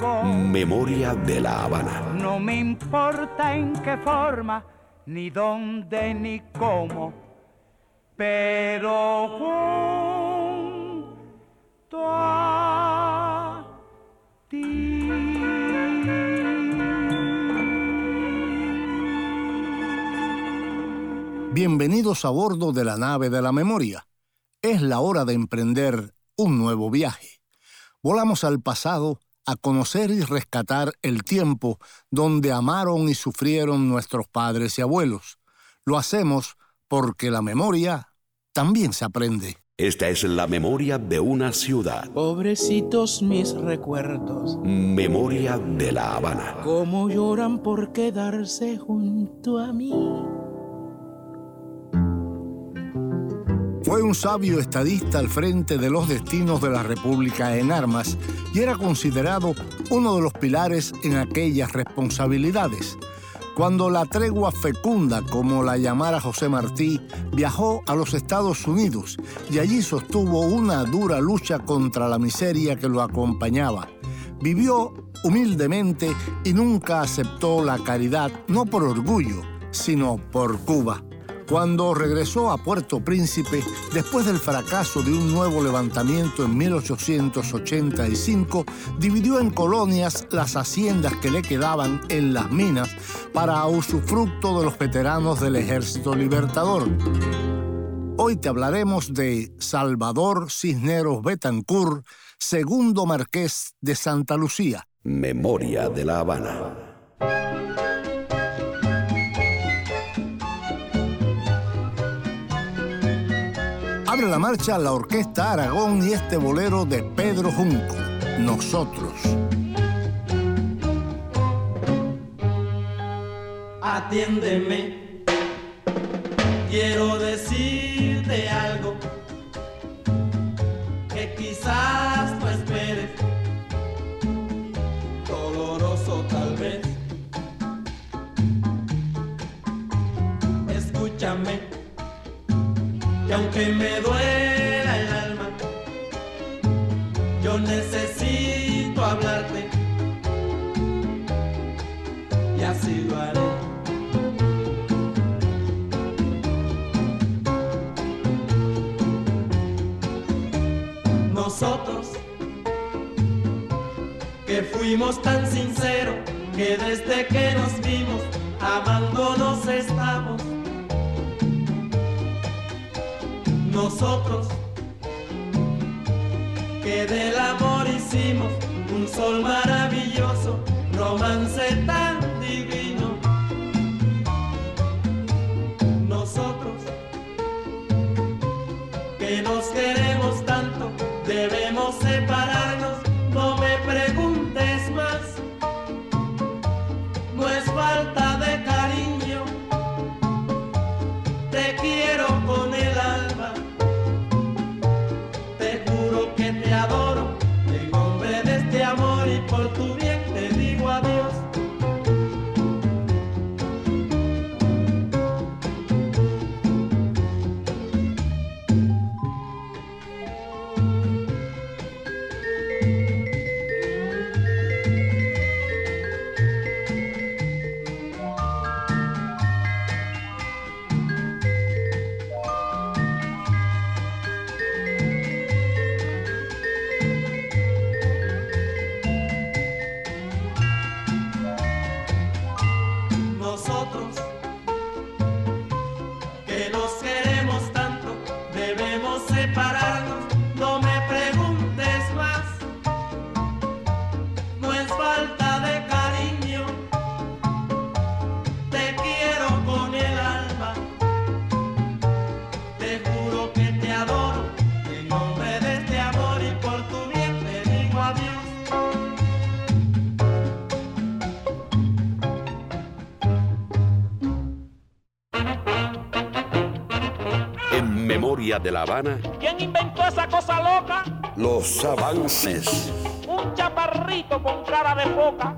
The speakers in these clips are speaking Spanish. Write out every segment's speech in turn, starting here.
Memoria de la Habana. No me importa en qué forma, ni dónde, ni cómo, pero junto a ti. Bienvenidos a bordo de la nave de la memoria. Es la hora de emprender un nuevo viaje. Volamos al pasado a conocer y rescatar el tiempo donde amaron y sufrieron nuestros padres y abuelos. Lo hacemos porque la memoria también se aprende. Esta es la memoria de una ciudad. Pobrecitos mis recuerdos, Memoria de la Habana. cómo lloran por quedarse junto a mí. Fue un sabio estadista al frente de los destinos de la República en armas y era considerado uno de los pilares en aquellas responsabilidades. Cuando la tregua fecunda, como la llamara José Martí, viajó a los Estados Unidos y allí sostuvo una dura lucha contra la miseria que lo acompañaba. Vivió humildemente y nunca aceptó la caridad, no por orgullo, sino por Cuba. Cuando regresó a Puerto Príncipe, después del fracaso de un nuevo levantamiento en 1885, dividió en colonias las haciendas que le quedaban en las minas para usufructo de los veteranos del Ejército Libertador. Hoy te hablaremos de Salvador Cisneros Betancourt, segundo marqués de Santa Lucía. Memoria de la Habana. Abre la marcha la Orquesta Aragón y este bolero de Pedro Junco, Nosotros. Atiéndeme, quiero decirte algo que aunque me duela el alma, yo necesito hablarte y así lo haré. Nosotros que fuimos tan sinceros que desde que nos vimos amándonos estamos. Nosotros que del amor hicimos un sol maravilloso, romance tan divino. Nosotros que nos queremos tanto, debemos separarnos, De la Habana. ¿Quién inventó esa cosa loca? Los avances. Un chaparrito con cara de foca.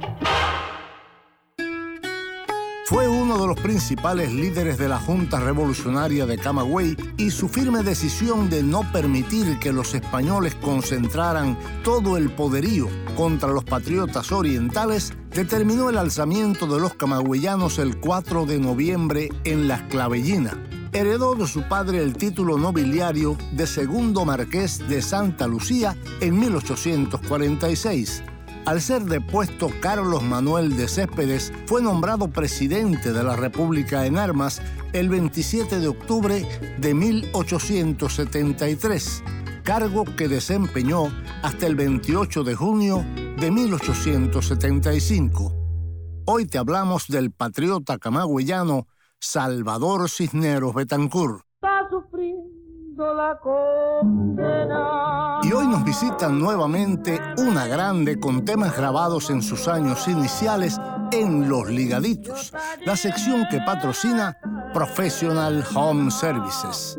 Fue uno de los principales líderes de la Junta Revolucionaria de Camagüey y su firme decisión de no permitir que los españoles concentraran todo el poderío contra los patriotas orientales determinó el alzamiento de los camagüeyanos el 4 de noviembre en Las Clavellinas. Heredó de su padre el título nobiliario de segundo marqués de Santa Lucía en 1846 al ser depuesto Carlos Manuel de Céspedes, fue nombrado presidente de la República en armas el 27 de octubre de 1873, cargo que desempeñó hasta el 28 de junio de 1875. Hoy te hablamos del patriota camagüeyano Salvador Cisneros Betancourt. Y hoy nos visitan nuevamente una grande con temas grabados en sus años iniciales en Los Ligaditos, la sección que patrocina Professional Home Services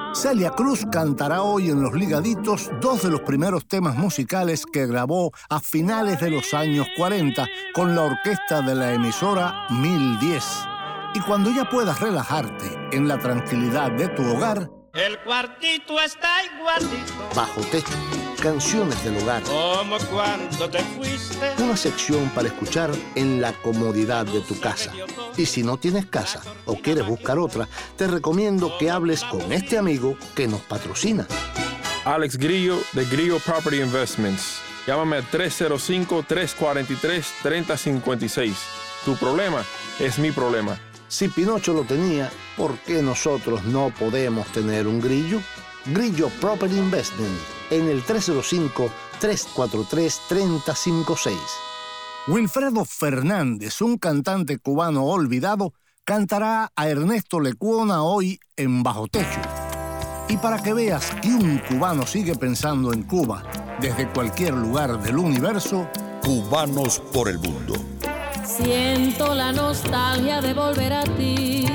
Celia Cruz cantará hoy en Los Ligaditos dos de los primeros temas musicales que grabó a finales de los años 40 con la orquesta de la emisora 1010. Y cuando ya puedas relajarte en la tranquilidad de tu hogar, el cuartito está igualito. Bajo techo, canciones del hogar. Como cuando te fuiste. Una sección para escuchar en la comodidad de tu casa. Y si no tienes casa o quieres buscar otra, te recomiendo que hables con este amigo que nos patrocina. Alex Grillo de Grillo Property Investments. Llámame al 305-343-3056. Tu problema es mi problema. Si Pinocho lo tenía, ¿por qué nosotros no podemos tener un grillo? Grillo Property Investment en el 305-343-3056. Wilfredo Fernández, un cantante cubano olvidado, cantará a Ernesto Lecuona hoy en Bajo Techo. Y para que veas que un cubano sigue pensando en Cuba desde cualquier lugar del universo, Cubanos por el mundo. Siento la nostalgia de volver a ti.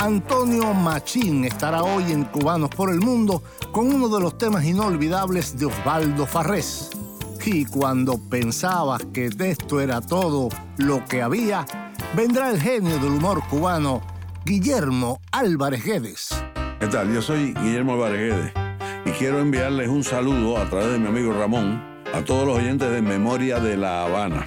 Antonio Machín estará hoy en Cubanos por el Mundo con uno de los temas inolvidables de Osvaldo Farrés. Y cuando pensabas que de esto era todo lo que había, vendrá el genio del humor cubano, Guillermo Álvarez Guedes. ¿Qué tal? Yo soy Guillermo Álvarez Guedes y quiero enviarles un saludo a través de mi amigo Ramón a todos los oyentes de Memoria de La Habana.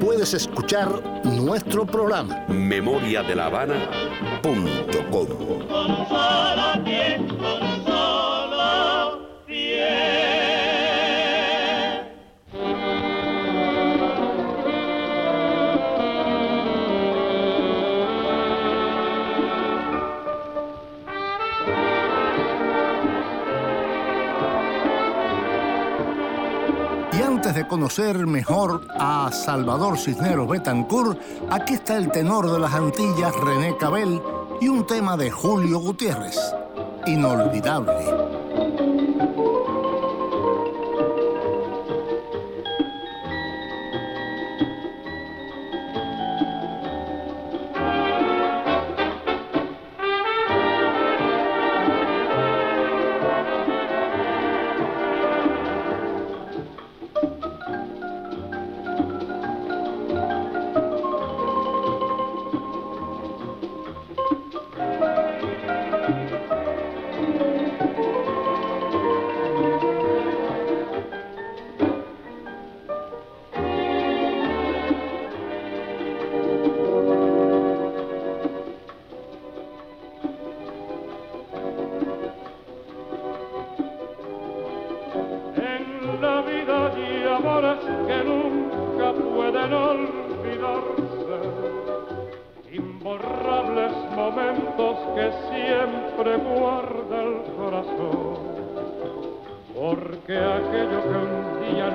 puedes escuchar nuestro programa. Memoria de la Habana. Conocer mejor a Salvador Cisneros Betancourt, aquí está el tenor de las Antillas, René Cabel, y un tema de Julio Gutiérrez, inolvidable.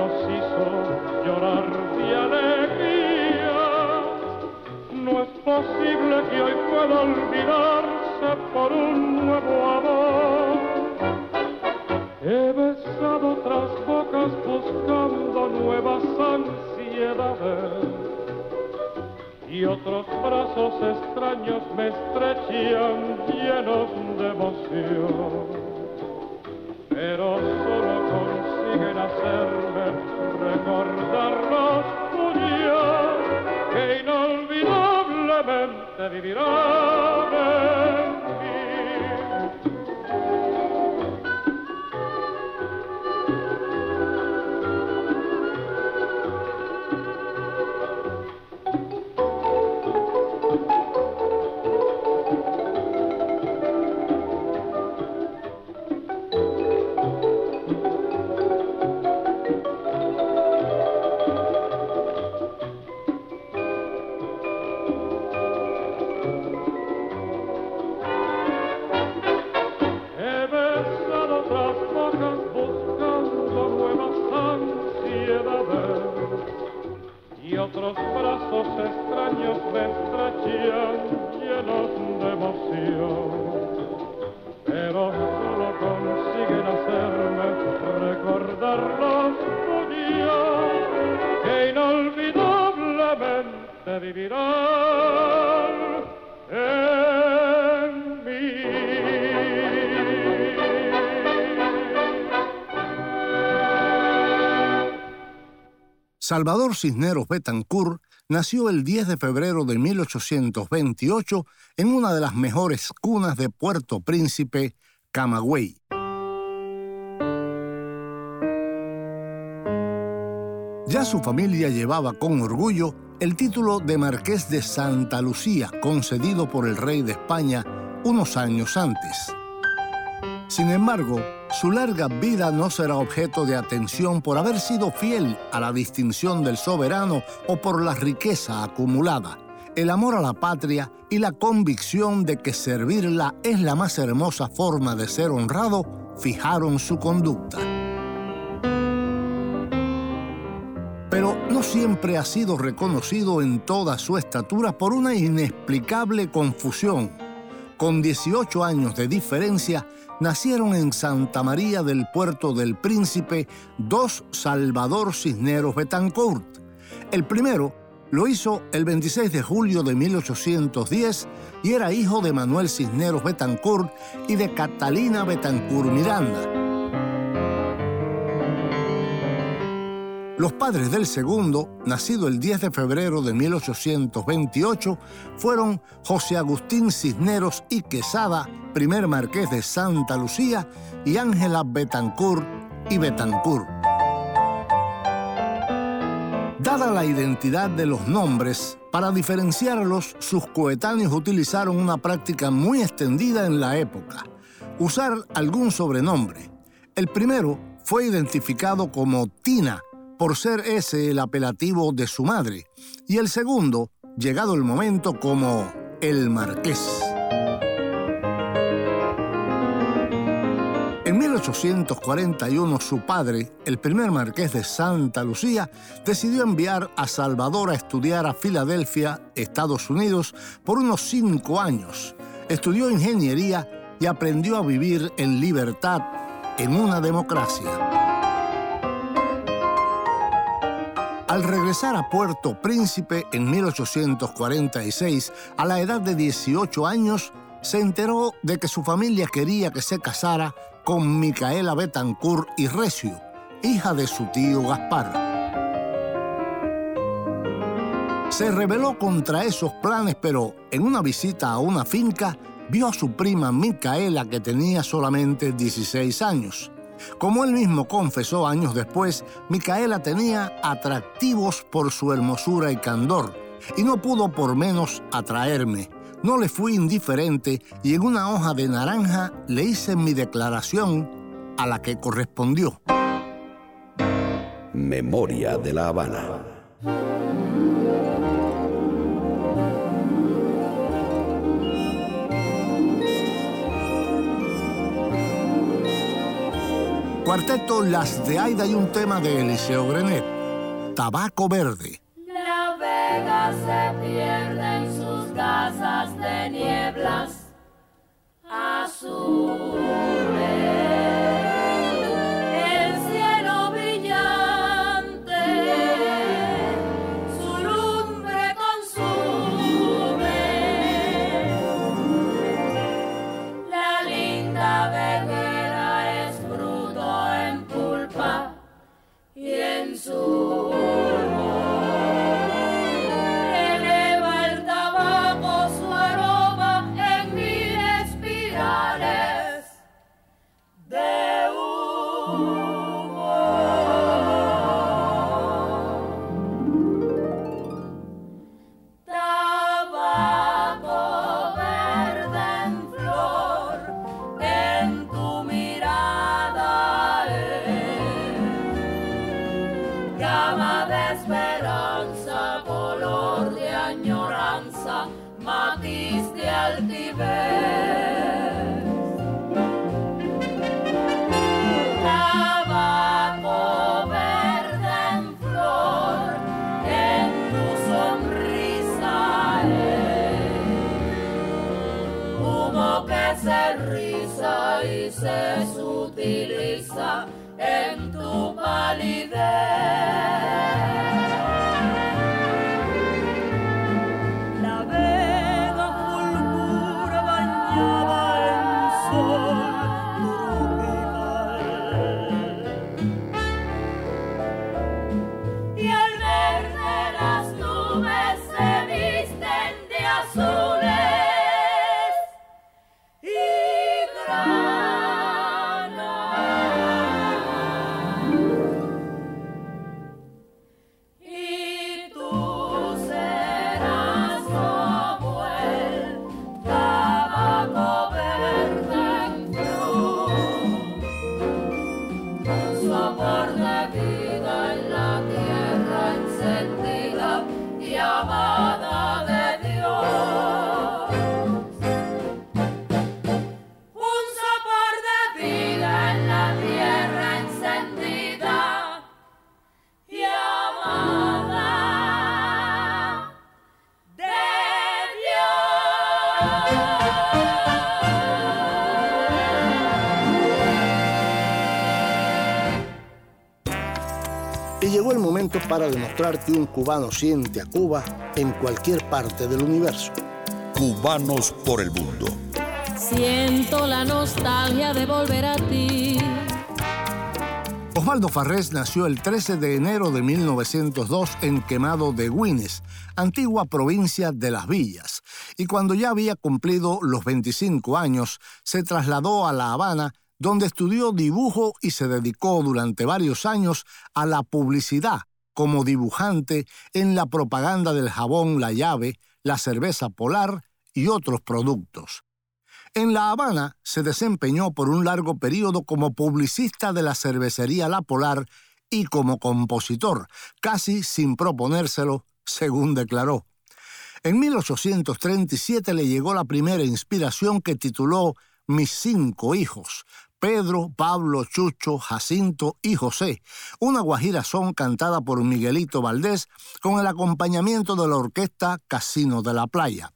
Nos hizo llorar de alegría, no es posible que hoy pueda olvidarse por un nuevo amor. He besado otras bocas buscando nuevas ansiedades y otros brazos extraños me estrechan llenos de emoción. Pero solo consiguen hacerme recordar los tuyos que inolvidablemente vivirán Salvador Cisneros Betancourt nació el 10 de febrero de 1828 en una de las mejores cunas de Puerto Príncipe, Camagüey. Ya su familia llevaba con orgullo el título de Marqués de Santa Lucía, concedido por el rey de España unos años antes. Sin embargo, su larga vida no será objeto de atención por haber sido fiel a la distinción del soberano o por la riqueza acumulada. El amor a la patria y la convicción de que servirla es la más hermosa forma de ser honrado fijaron su conducta. Pero no siempre ha sido reconocido en toda su estatura por una inexplicable confusión. Con 18 años de diferencia, nacieron en Santa María del Puerto del Príncipe dos Salvador Cisneros Betancourt. El primero lo hizo el 26 de julio de 1810 y era hijo de Manuel Cisneros Betancourt y de Catalina Betancourt Miranda. Los padres del segundo, nacido el 10 de febrero de 1828, fueron José Agustín Cisneros y Quesada, primer marqués de Santa Lucía, y Ángela Betancourt y Betancourt. Dada la identidad de los nombres, para diferenciarlos, sus coetáneos utilizaron una práctica muy extendida en la época, usar algún sobrenombre. El primero fue identificado como Tina, por ser ese el apelativo de su madre, y el segundo, llegado el momento, como el marqués. En 1841 su padre, el primer marqués de Santa Lucía, decidió enviar a Salvador a estudiar a Filadelfia, Estados Unidos, por unos cinco años. Estudió ingeniería y aprendió a vivir en libertad en una democracia. Al regresar a Puerto Príncipe en 1846, a la edad de 18 años, se enteró de que su familia quería que se casara con Micaela Betancourt y Recio, hija de su tío Gaspar. Se rebeló contra esos planes, pero en una visita a una finca vio a su prima Micaela que tenía solamente 16 años. Como él mismo confesó años después, Micaela tenía atractivos por su hermosura y candor, y no pudo por menos atraerme. No le fui indiferente y en una hoja de naranja le hice mi declaración a la que correspondió. Memoria de la Habana. Cuarteto Las de Aida y un tema de Eliseo Grenet. Tabaco Verde. La Vega se pierde en sus casas de nieblas azules. Que un cubano siente a Cuba en cualquier parte del universo. Cubanos por el mundo. Siento la nostalgia de volver a ti. Osvaldo Farrés nació el 13 de enero de 1902 en Quemado de Guines, antigua provincia de Las Villas, y cuando ya había cumplido los 25 años, se trasladó a La Habana donde estudió dibujo y se dedicó durante varios años a la publicidad, como dibujante en la propaganda del jabón La Llave, la cerveza polar y otros productos. En La Habana se desempeñó por un largo periodo como publicista de la cervecería La Polar y como compositor, casi sin proponérselo, según declaró. En 1837 le llegó la primera inspiración que tituló Mis cinco hijos, Pedro, Pablo, Chucho, Jacinto y José, una guajira son cantada por Miguelito Valdés con el acompañamiento de la orquesta Casino de la Playa.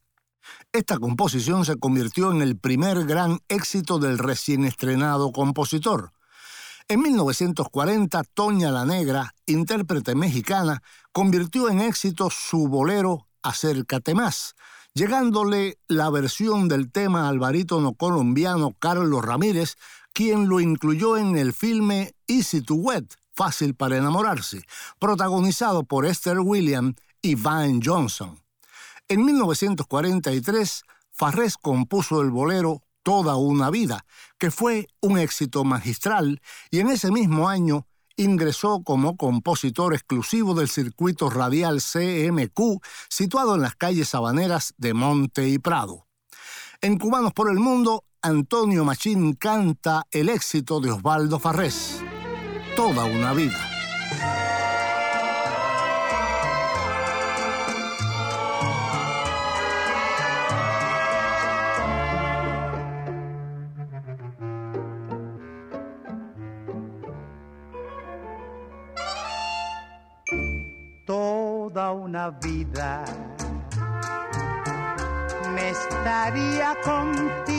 Esta composición se convirtió en el primer gran éxito del recién estrenado compositor. En 1940, Toña la Negra, intérprete mexicana, convirtió en éxito su bolero Acércate más, llegándole la versión del tema al barítono colombiano Carlos Ramírez, quien lo incluyó en el filme Easy to Wed, Fácil para enamorarse, protagonizado por Esther Williams y Van Johnson. En 1943, Farrés compuso el bolero Toda una vida, que fue un éxito magistral, y en ese mismo año ingresó como compositor exclusivo del circuito radial CMQ, situado en las calles sabaneras de Monte y Prado. En Cubanos por el Mundo, Antonio Machín canta el éxito de Osvaldo Farrés, Toda una vida. Toda una vida me estaría contigo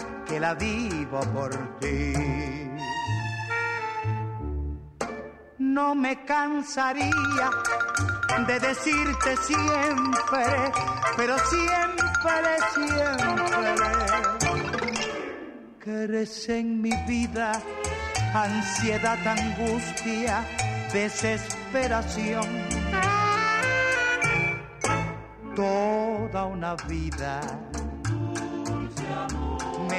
que la vivo por ti. No me cansaría de decirte siempre, pero siempre, siempre, que eres en mi vida ansiedad, angustia, desesperación. Toda una vida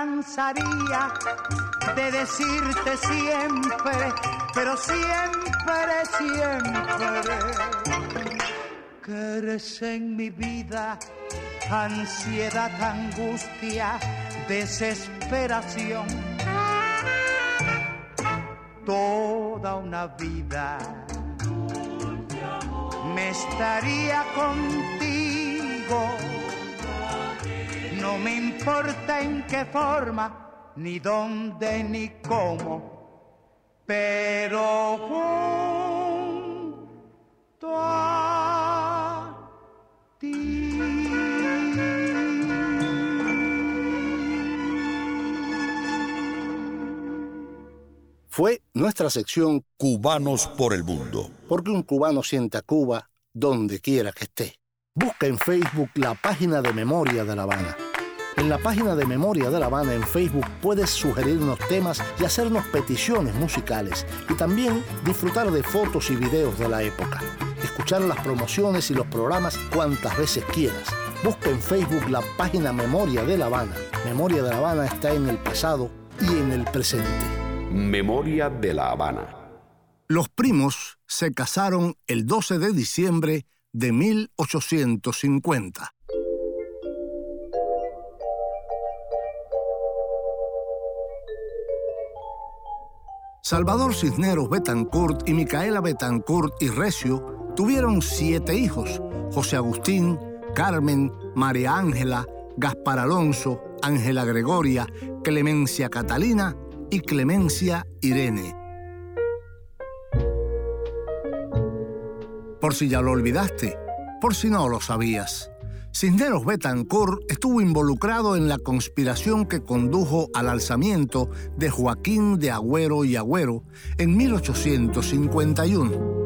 Cansaría de decirte siempre, pero siempre, siempre, que eres en mi vida ansiedad, angustia, desesperación. Toda una vida me estaría contigo no me importa en qué forma, ni dónde, ni cómo, pero junto a ti. Fue nuestra sección Cubanos por el Mundo. Porque un cubano siente a Cuba donde quiera que esté. Busca en Facebook la página de Memoria de La Habana. En la página de Memoria de La Habana en Facebook puedes sugerirnos temas y hacernos peticiones musicales y también disfrutar de fotos y videos de la época. Escuchar las promociones y los programas cuantas veces quieras. Busca en Facebook la página Memoria de La Habana. Memoria de La Habana está en el pasado y en el presente. Memoria de La Habana. Los primos se casaron el 12 de diciembre de 1850. Salvador Cisneros Betancourt y Micaela Betancourt y Recio tuvieron siete hijos: José Agustín, Carmen, María Ángela, Gaspar Alonso, Ángela Gregoria, Clemencia Catalina y Clemencia Irene. Por si ya lo olvidaste, por si no lo sabías. Cisneros Betancourt estuvo involucrado en la conspiración que condujo al alzamiento de Joaquín de Agüero y Agüero en 1851.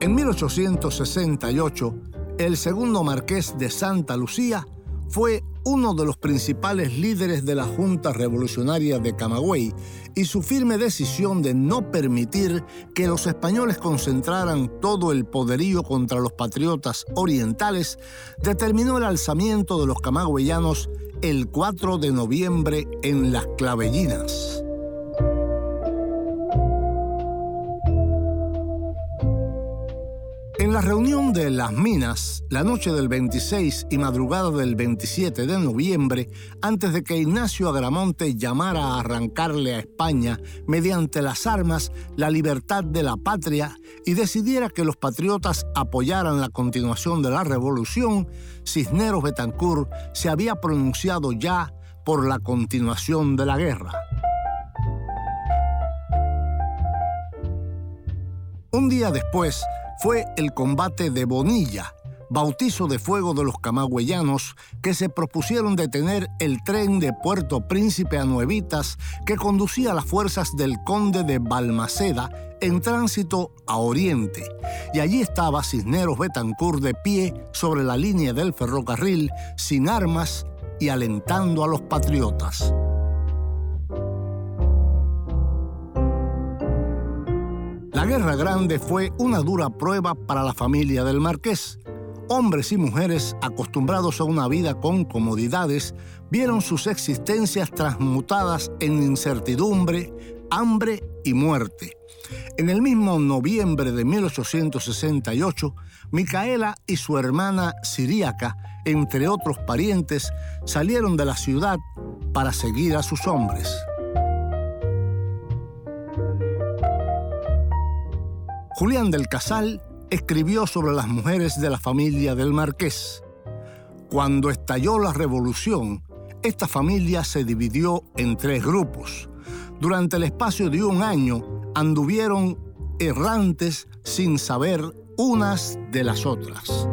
En 1868, el segundo marqués de Santa Lucía fue uno de los principales líderes de la Junta Revolucionaria de Camagüey y su firme decisión de no permitir que los españoles concentraran todo el poderío contra los patriotas orientales determinó el alzamiento de los camagüeyanos el 4 de noviembre en Las Clavellinas. La reunión de Las Minas, la noche del 26 y madrugada del 27 de noviembre, antes de que Ignacio Agramonte llamara a arrancarle a España mediante las armas la libertad de la patria y decidiera que los patriotas apoyaran la continuación de la revolución, Cisneros Betancourt se había pronunciado ya por la continuación de la guerra. Un día después, fue el combate de Bonilla, bautizo de fuego de los camagüeyanos que se propusieron detener el tren de Puerto Príncipe a Nuevitas que conducía las fuerzas del conde de Balmaceda en tránsito a Oriente. Y allí estaba Cisneros Betancourt de pie sobre la línea del ferrocarril, sin armas y alentando a los patriotas. La Guerra Grande fue una dura prueba para la familia del marqués. Hombres y mujeres acostumbrados a una vida con comodidades vieron sus existencias transmutadas en incertidumbre, hambre y muerte. En el mismo noviembre de 1868, Micaela y su hermana Siríaca, entre otros parientes, salieron de la ciudad para seguir a sus hombres. Julián del Casal escribió sobre las mujeres de la familia del marqués. Cuando estalló la revolución, esta familia se dividió en tres grupos. Durante el espacio de un año anduvieron errantes sin saber unas de las otras.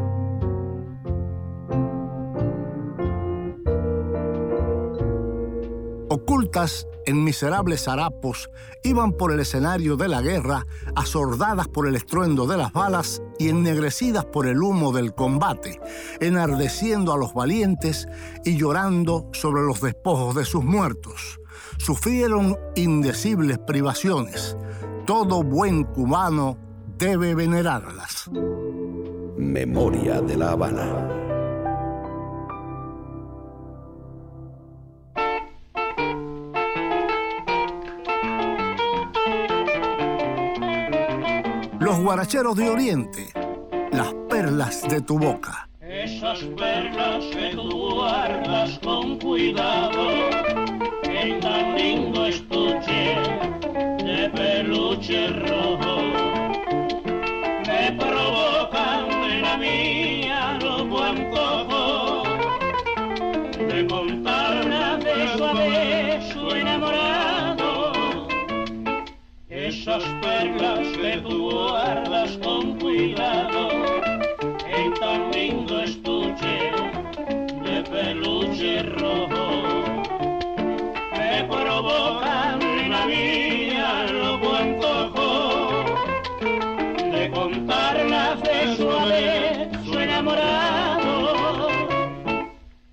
En miserables harapos, iban por el escenario de la guerra, asordadas por el estruendo de las balas y ennegrecidas por el humo del combate, enardeciendo a los valientes y llorando sobre los despojos de sus muertos. Sufrieron indecibles privaciones. Todo buen cubano debe venerarlas. Memoria de la Habana. Los guaracheros de Oriente, las perlas de tu boca. Esas perlas que tú guardas con cuidado, en tan lindo estuche de peluche rojo, Esas perlas que tú guardas con cuidado. En tan lindo estuche de peluche rojo. Me provocan la vida loco antojo de contarlas de su vez su enamorado.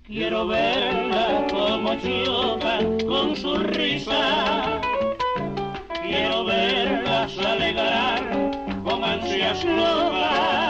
Quiero verla como choca con su risa quiero verlas alegrar con ansias locas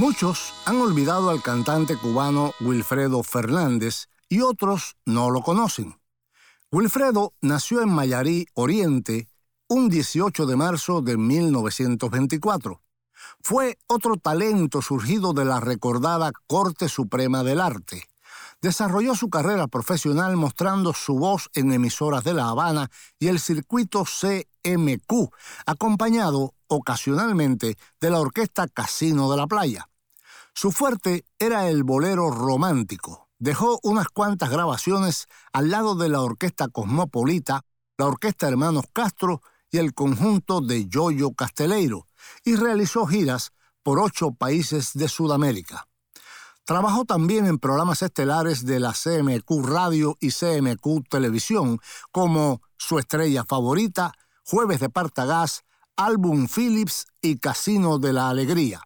Muchos han olvidado al cantante cubano Wilfredo Fernández y otros no lo conocen. Wilfredo nació en Mayarí, Oriente, un 18 de marzo de 1924. Fue otro talento surgido de la recordada Corte Suprema del Arte. Desarrolló su carrera profesional mostrando su voz en emisoras de La Habana y el circuito CMQ, acompañado ocasionalmente de la orquesta Casino de la Playa. Su fuerte era el bolero romántico. Dejó unas cuantas grabaciones al lado de la orquesta Cosmopolita, la orquesta Hermanos Castro y el conjunto de Yoyo Casteleiro, y realizó giras por ocho países de Sudamérica. Trabajó también en programas estelares de la CMQ Radio y CMQ Televisión, como Su Estrella Favorita, Jueves de Partagás, Álbum Philips y Casino de la Alegría.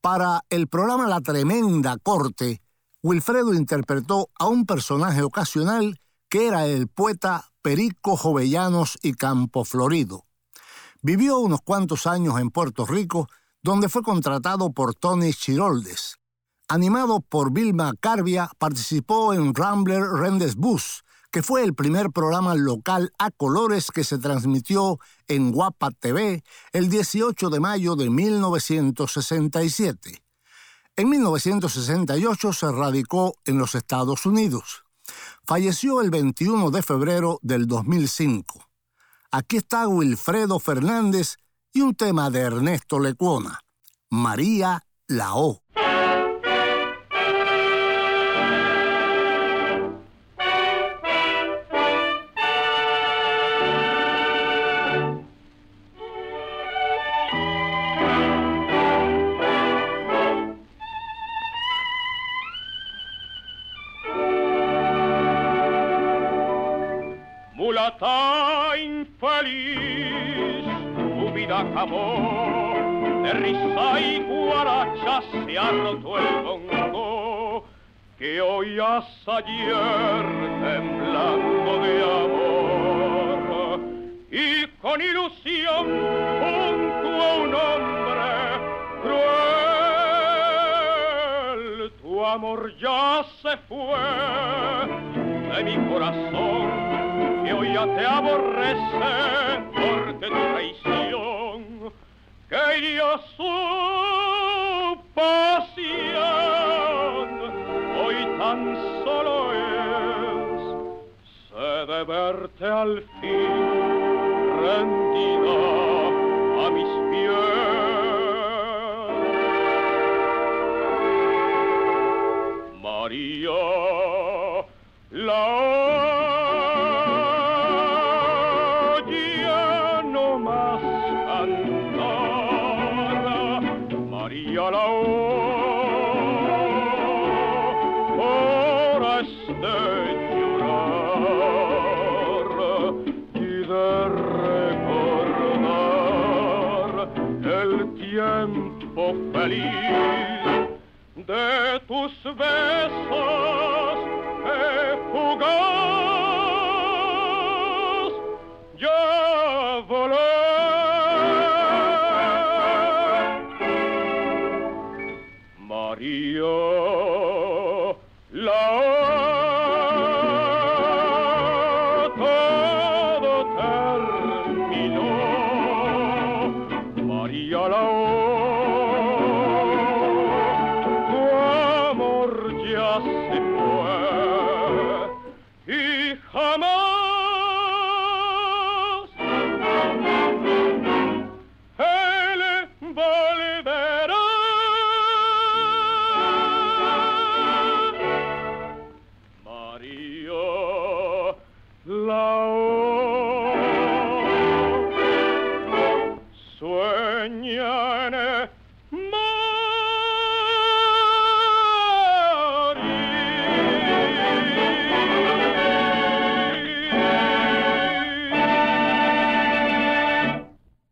Para el programa La Tremenda Corte, Wilfredo interpretó a un personaje ocasional que era el poeta Perico Jovellanos y Campo Florido. Vivió unos cuantos años en Puerto Rico, donde fue contratado por Tony Chiroldes. Animado por Vilma Carbia, participó en Rambler Rendes Bus, que fue el primer programa local a colores que se transmitió en Guapa TV el 18 de mayo de 1967. En 1968 se radicó en los Estados Unidos. Falleció el 21 de febrero del 2005. Aquí está Wilfredo Fernández y un tema de Ernesto Lecuona, María la de risa y guaracha se ha roto el bongo que hoy ayer temblando de amor. Y con ilusión junto a un hombre cruel tu amor ya se fue de mi corazón que hoy ya te aborrece porque tu traición quería su pasión hoy tan solo es se de verte al fin rendida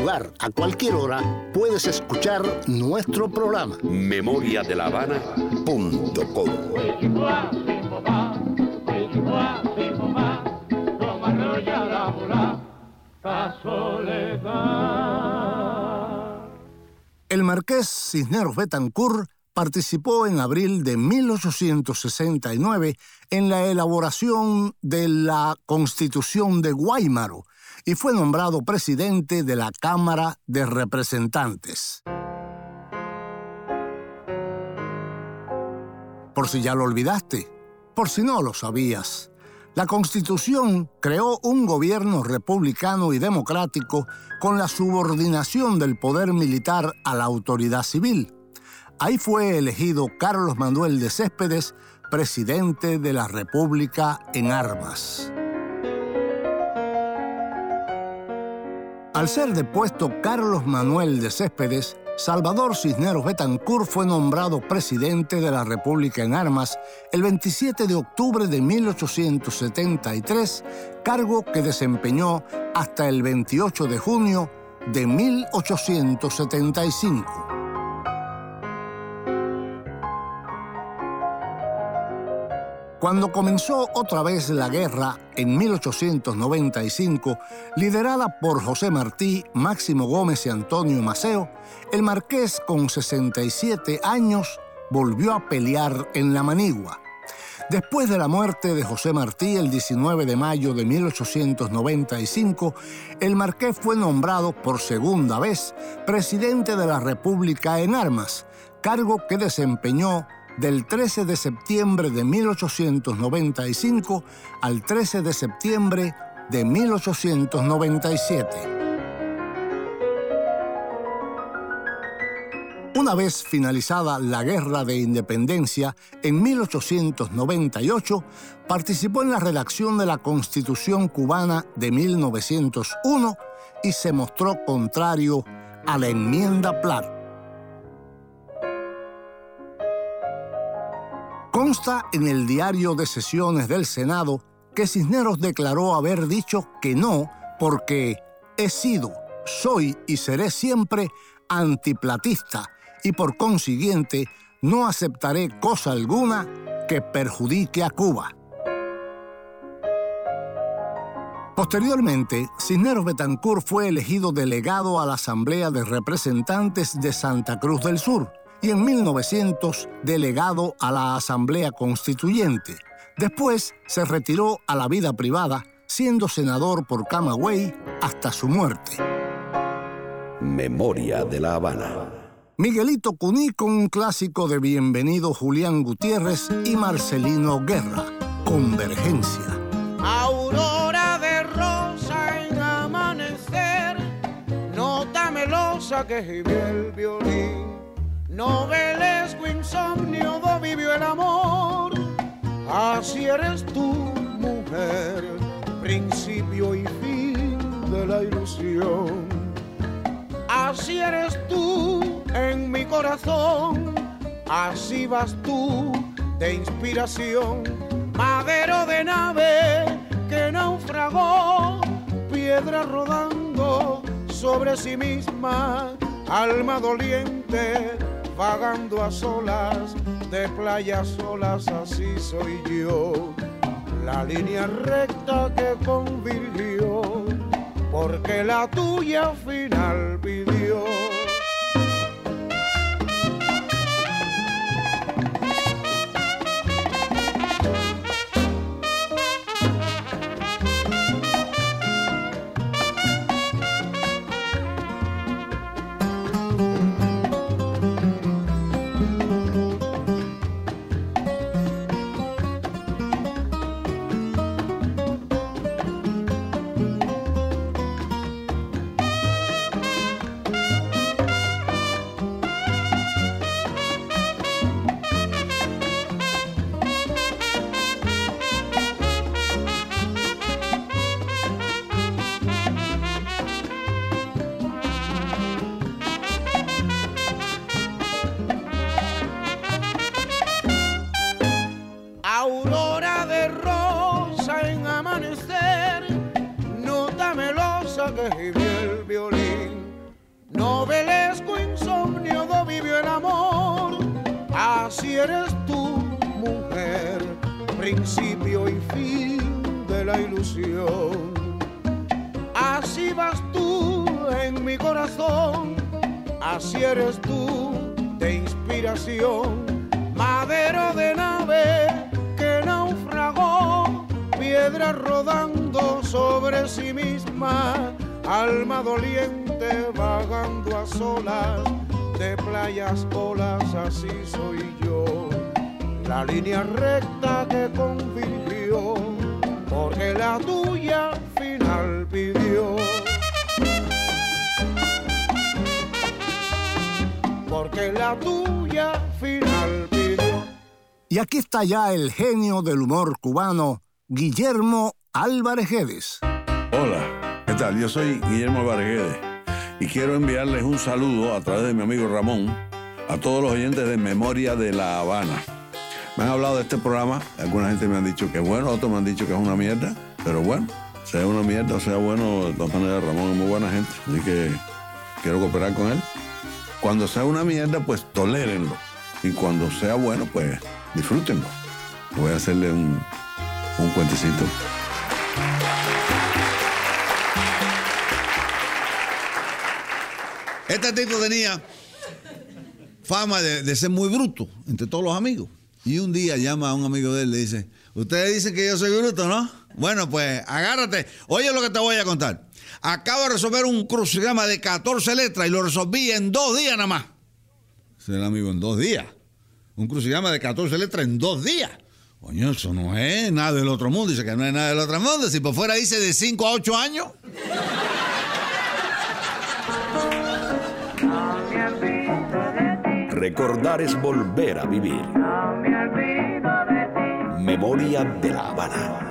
lugar, a cualquier hora, puedes escuchar nuestro programa. memoriadelavana.com. El marqués Cisneros Betancourt participó en abril de 1869 en la elaboración de la Constitución de Guaymaro y fue nombrado presidente de la Cámara de Representantes. Por si ya lo olvidaste, por si no lo sabías, la Constitución creó un gobierno republicano y democrático con la subordinación del poder militar a la autoridad civil. Ahí fue elegido Carlos Manuel de Céspedes, presidente de la República en armas. Al ser depuesto Carlos Manuel de Céspedes, Salvador Cisneros Betancourt fue nombrado presidente de la República en Armas el 27 de octubre de 1873, cargo que desempeñó hasta el 28 de junio de 1875. Cuando comenzó otra vez la guerra en 1895, liderada por José Martí, Máximo Gómez y Antonio Maceo, el marqués con 67 años volvió a pelear en la Manigua. Después de la muerte de José Martí el 19 de mayo de 1895, el marqués fue nombrado por segunda vez presidente de la República en armas, cargo que desempeñó del 13 de septiembre de 1895 al 13 de septiembre de 1897. Una vez finalizada la Guerra de Independencia, en 1898 participó en la redacción de la Constitución cubana de 1901 y se mostró contrario a la enmienda Platt. Consta en el diario de sesiones del Senado que Cisneros declaró haber dicho que no porque he sido, soy y seré siempre antiplatista y por consiguiente no aceptaré cosa alguna que perjudique a Cuba. Posteriormente, Cisneros Betancourt fue elegido delegado a la Asamblea de Representantes de Santa Cruz del Sur y en 1900 delegado a la Asamblea Constituyente. Después se retiró a la vida privada, siendo senador por Camagüey hasta su muerte. Memoria de la Habana. Miguelito Cuní con un clásico de Bienvenido Julián Gutiérrez y Marcelino Guerra, Convergencia. Aurora de rosa en amanecer, nota melosa que gime el violín. Novelesco insomnio do vivió el amor, así eres tú, mujer, principio y fin de la ilusión. Así eres tú en mi corazón, así vas tú de inspiración, madero de nave que naufragó, piedra rodando sobre sí misma, alma doliente vagando a solas, de playas solas, así soy yo. La línea recta que convirtió, porque la tuya final pidió. Ya el genio del humor cubano, Guillermo Álvarez Guedes. Hola, ¿qué tal? Yo soy Guillermo Álvarez Guedes y quiero enviarles un saludo a través de mi amigo Ramón a todos los oyentes de Memoria de La Habana. Me han hablado de este programa, alguna gente me han dicho que es bueno, otros me han dicho que es una mierda, pero bueno, sea una mierda o sea bueno, de todas maneras Ramón es muy buena gente, así que quiero cooperar con él. Cuando sea una mierda, pues tolérenlo. Y cuando sea bueno, pues disfrútenlo. Voy a hacerle un, un cuentecito. Este tipo tenía fama de, de, ser muy bruto entre todos los amigos. Y un día llama a un amigo de él y le dice, ustedes dicen que yo soy bruto, ¿no? Bueno, pues agárrate. Oye lo que te voy a contar. Acabo de resolver un crucigrama de 14 letras y lo resolví en dos días nada más. El amigo en dos días. Un crucigrama de 14 letras en dos días. Coño, eso no es nada del otro mundo. Dice que no es nada del otro mundo. Si por fuera dice de 5 a 8 años. Recordar es volver a vivir. Memoria de la Habana.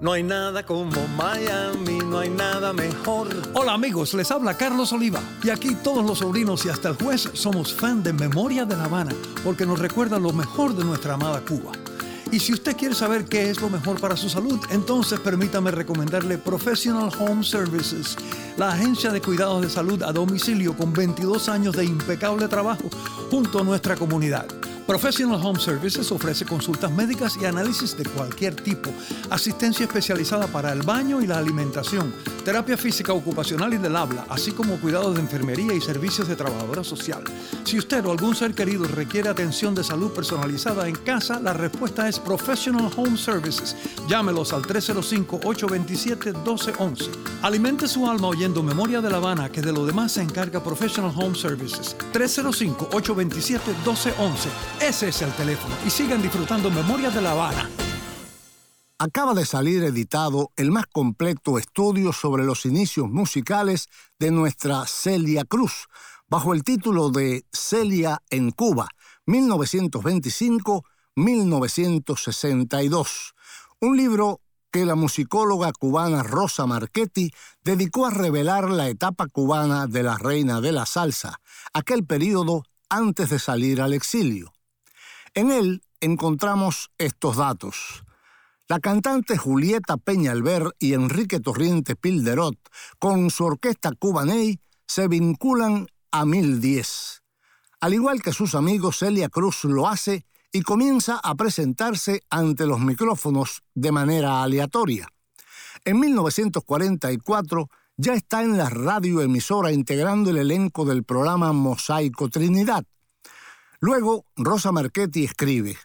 No hay nada como Miami, no hay nada mejor. Hola amigos, les habla Carlos Oliva. Y aquí todos los sobrinos y hasta el juez somos fan de Memoria de La Habana, porque nos recuerda lo mejor de nuestra amada Cuba. Y si usted quiere saber qué es lo mejor para su salud, entonces permítame recomendarle Professional Home Services, la agencia de cuidados de salud a domicilio con 22 años de impecable trabajo junto a nuestra comunidad. Professional Home Services ofrece consultas médicas y análisis de cualquier tipo, asistencia especializada para el baño y la alimentación, terapia física ocupacional y del habla, así como cuidados de enfermería y servicios de trabajadora social. Si usted o algún ser querido requiere atención de salud personalizada en casa, la respuesta es Professional Home Services. Llámelos al 305-827-1211. Alimente su alma oyendo Memoria de La Habana, que de lo demás se encarga Professional Home Services. 305-827-1211. Ese es el teléfono. Y sigan disfrutando Memoria de La Habana. Acaba de salir editado el más completo estudio sobre los inicios musicales de nuestra Celia Cruz, bajo el título de Celia en Cuba, 1925-1962. Un libro que la musicóloga cubana Rosa Marchetti dedicó a revelar la etapa cubana de la reina de la salsa, aquel periodo antes de salir al exilio. En él encontramos estos datos. La cantante Julieta Peñalver y Enrique Torriente Pilderot, con su orquesta Cubaney, se vinculan a 1010. Al igual que sus amigos, Celia Cruz lo hace y comienza a presentarse ante los micrófonos de manera aleatoria. En 1944 ya está en la radioemisora integrando el elenco del programa Mosaico Trinidad. Luego, Rosa Marchetti escribe,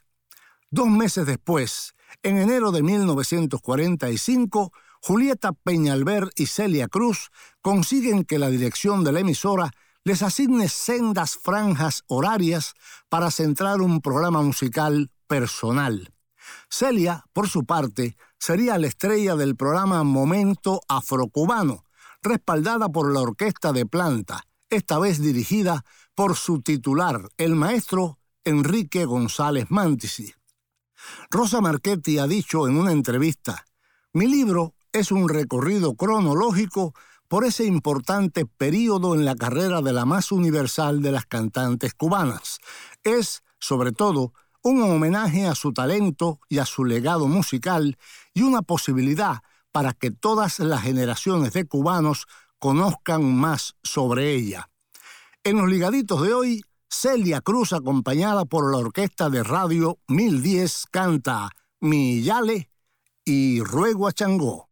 Dos meses después, en enero de 1945, Julieta Peñalver y Celia Cruz consiguen que la dirección de la emisora les asigne sendas franjas horarias para centrar un programa musical personal. Celia, por su parte, sería la estrella del programa Momento Afrocubano, respaldada por la orquesta de planta, esta vez dirigida por su titular, el maestro Enrique González Mantisi. Rosa Marchetti ha dicho en una entrevista, mi libro es un recorrido cronológico por ese importante período en la carrera de la más universal de las cantantes cubanas. Es, sobre todo, un homenaje a su talento y a su legado musical y una posibilidad para que todas las generaciones de cubanos conozcan más sobre ella. En los ligaditos de hoy, Celia Cruz, acompañada por la orquesta de radio 1010, canta Mi Yale y Ruego a Changó.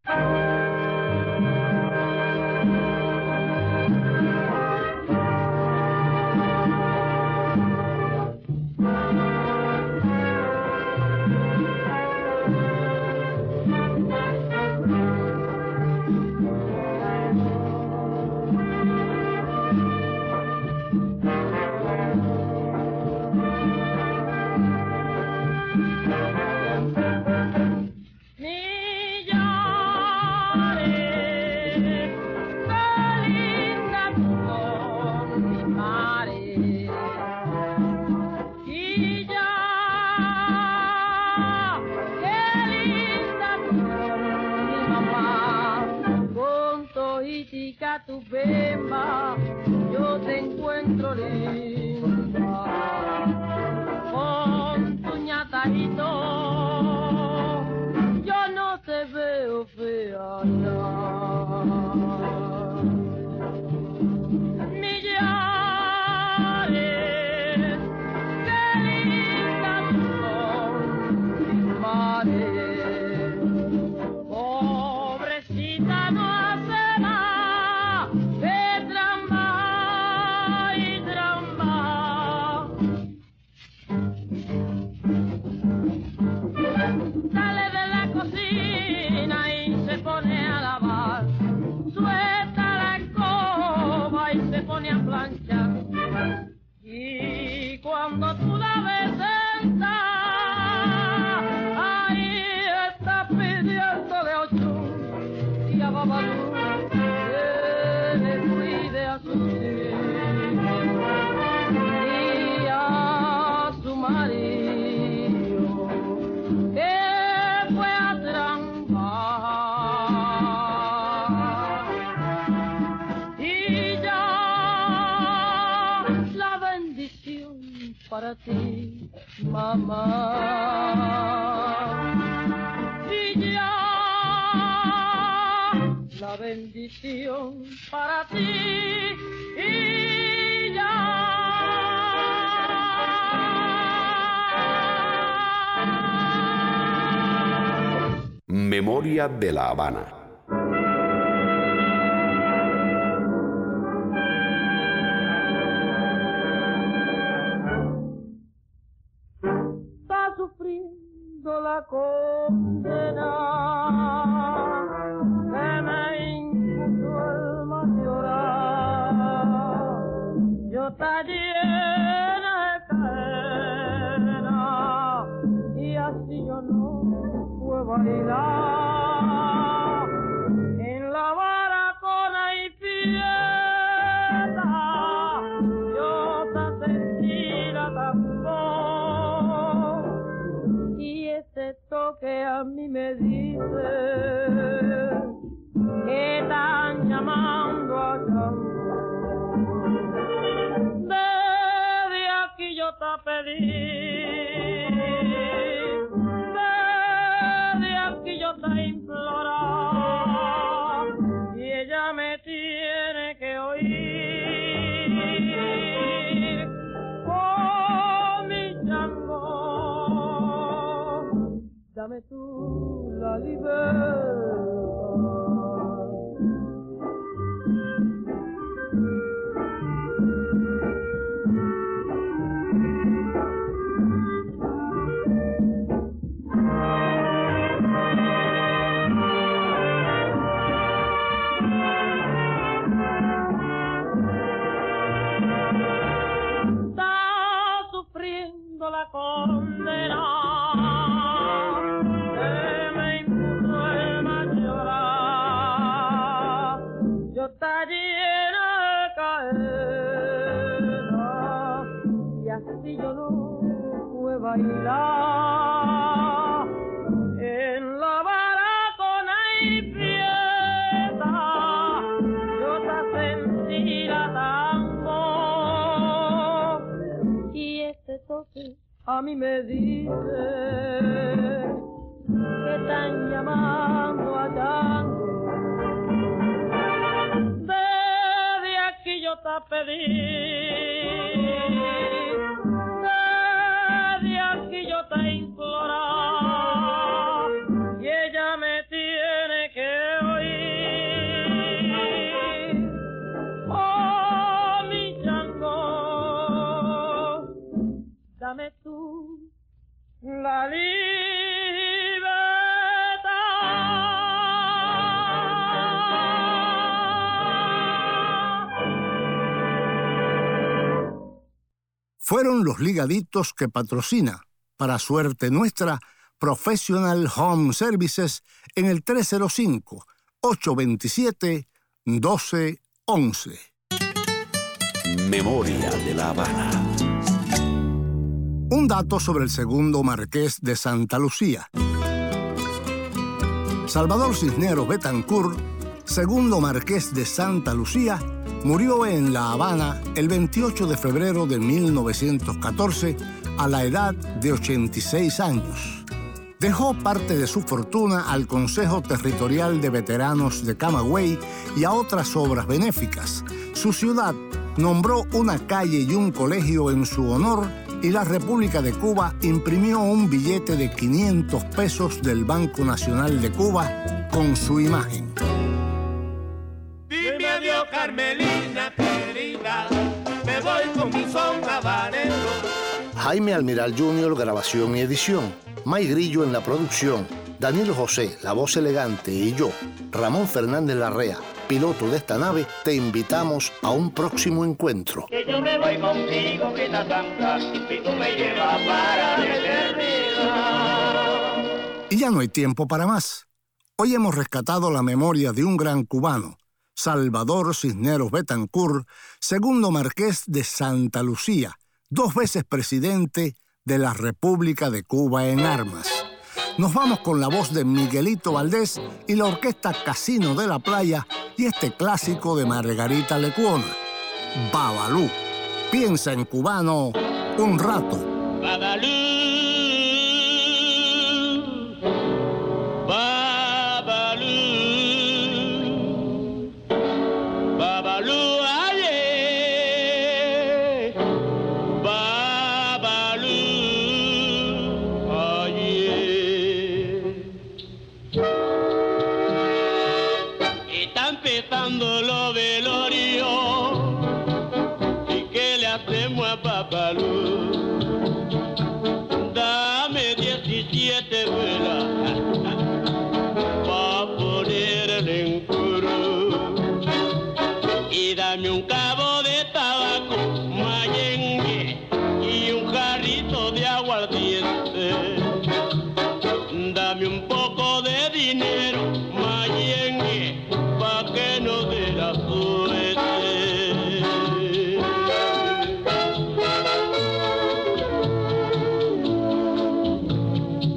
Tu bemba, yo te encuentro linda. Con tu ñatajito, yo no te veo fea. De la Habana. está sufriendo la condena que me impuso el mayoral. Yo está a mí me dice que están llamando a tango. Desde aquí yo te pedí Fueron los ligaditos que patrocina, para suerte nuestra, Professional Home Services en el 305-827-1211. Memoria de la Habana. Un dato sobre el segundo marqués de Santa Lucía. Salvador Cisneros Betancourt, segundo marqués de Santa Lucía, murió en La Habana el 28 de febrero de 1914 a la edad de 86 años. Dejó parte de su fortuna al Consejo Territorial de Veteranos de Camagüey y a otras obras benéficas. Su ciudad nombró una calle y un colegio en su honor y la República de Cuba imprimió un billete de 500 pesos del Banco Nacional de Cuba con su imagen. Adiós, Carmelina querida, me voy con mi son habanero. Jaime Almiral Jr., grabación y edición. May Grillo en la producción. Daniel José, la voz elegante, y yo, Ramón Fernández Larrea, piloto de esta nave, te invitamos a un próximo encuentro. Que yo me voy contigo, que la tanta, y tú me llevas para la eternidad. Y ya no hay tiempo para más. Hoy hemos rescatado la memoria de un gran cubano, Salvador Cisneros Betancourt, segundo marqués de Santa Lucía, dos veces presidente de la República de Cuba en armas. Nos vamos con la voz de Miguelito Valdés y la orquesta Casino de la Playa y este clásico de Margarita Lecuona, Babalú. Piensa en cubano un rato. Babalú,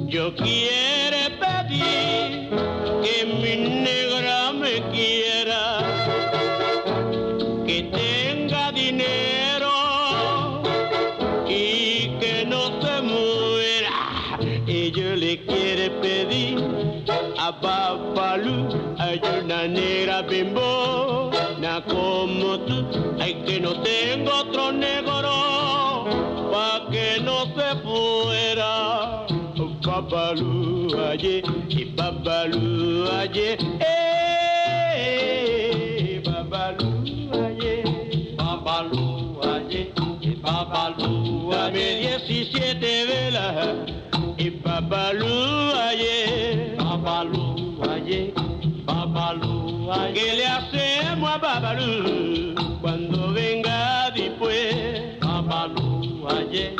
Yo quiero pedir que mi negra me quiera, que tenga dinero y que no se muera. Y yo le quiero pedir a Babalú, hay una negra bimbo, como tú, ay que no tengo otro negro, pa' que no se fuera. Babalú aye, y Babalú aye, eh, Babalú aye, Babalú aye, y Babalú aye, 17 velas, y Babalú aye, Babalú aye, Babalú aye. ¿Qué le hacemos Babalú cuando venga después? Babalú aye,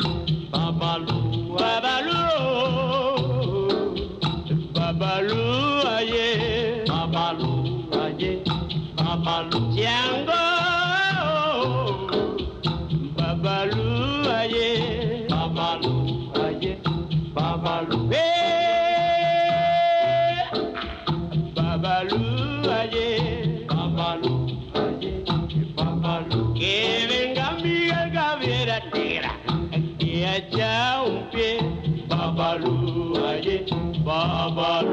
Babaruah.